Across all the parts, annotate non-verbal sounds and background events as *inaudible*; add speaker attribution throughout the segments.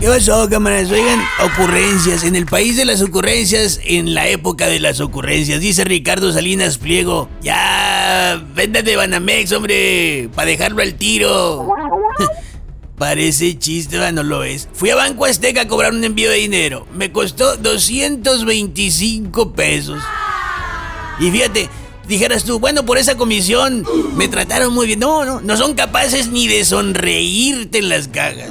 Speaker 1: ¿Qué pasó, cámaras? Oigan, ocurrencias. En el país de las ocurrencias, en la época de las ocurrencias, dice Ricardo Salinas Pliego. Ya, véndate Banamex, hombre, para dejarlo al tiro. *laughs* Parece chiste, no lo es. Fui a Banco Azteca a cobrar un envío de dinero. Me costó 225 pesos. Y fíjate, dijeras tú, bueno, por esa comisión me trataron muy bien. No, no, no son capaces ni de sonreírte en las cajas.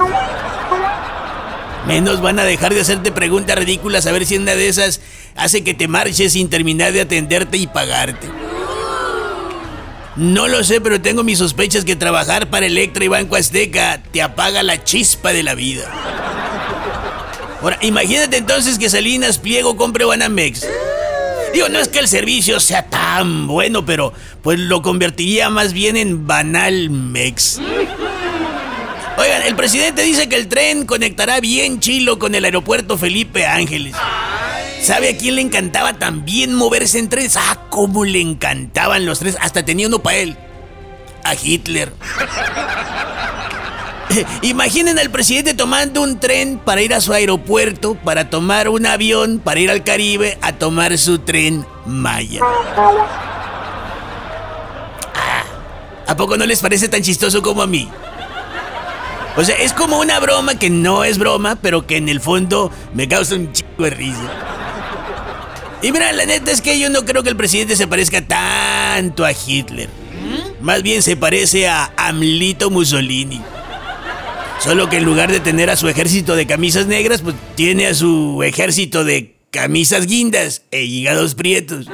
Speaker 1: Menos van a dejar de hacerte preguntas ridículas a ver si una de esas hace que te marches sin terminar de atenderte y pagarte. No lo sé, pero tengo mis sospechas que trabajar para Electra y Banco Azteca te apaga la chispa de la vida. Ahora, imagínate entonces que Salinas Pliego compre Banamex. Digo, no es que el servicio sea tan bueno, pero pues lo convertiría más bien en banal mex. El presidente dice que el tren conectará bien chilo con el aeropuerto Felipe Ángeles. ¿Sabe a quién le encantaba también moverse en trenes? Ah, cómo le encantaban los trenes. Hasta tenía uno para él. A Hitler. *laughs* Imaginen al presidente tomando un tren para ir a su aeropuerto, para tomar un avión, para ir al Caribe a tomar su tren Maya. Ah, ¿A poco no les parece tan chistoso como a mí? O sea, es como una broma que no es broma, pero que en el fondo me causa un chico de risa. Y mira, la neta es que yo no creo que el presidente se parezca tanto a Hitler. Más bien se parece a Amlito Mussolini. Solo que en lugar de tener a su ejército de camisas negras, pues tiene a su ejército de camisas guindas e hígados prietos.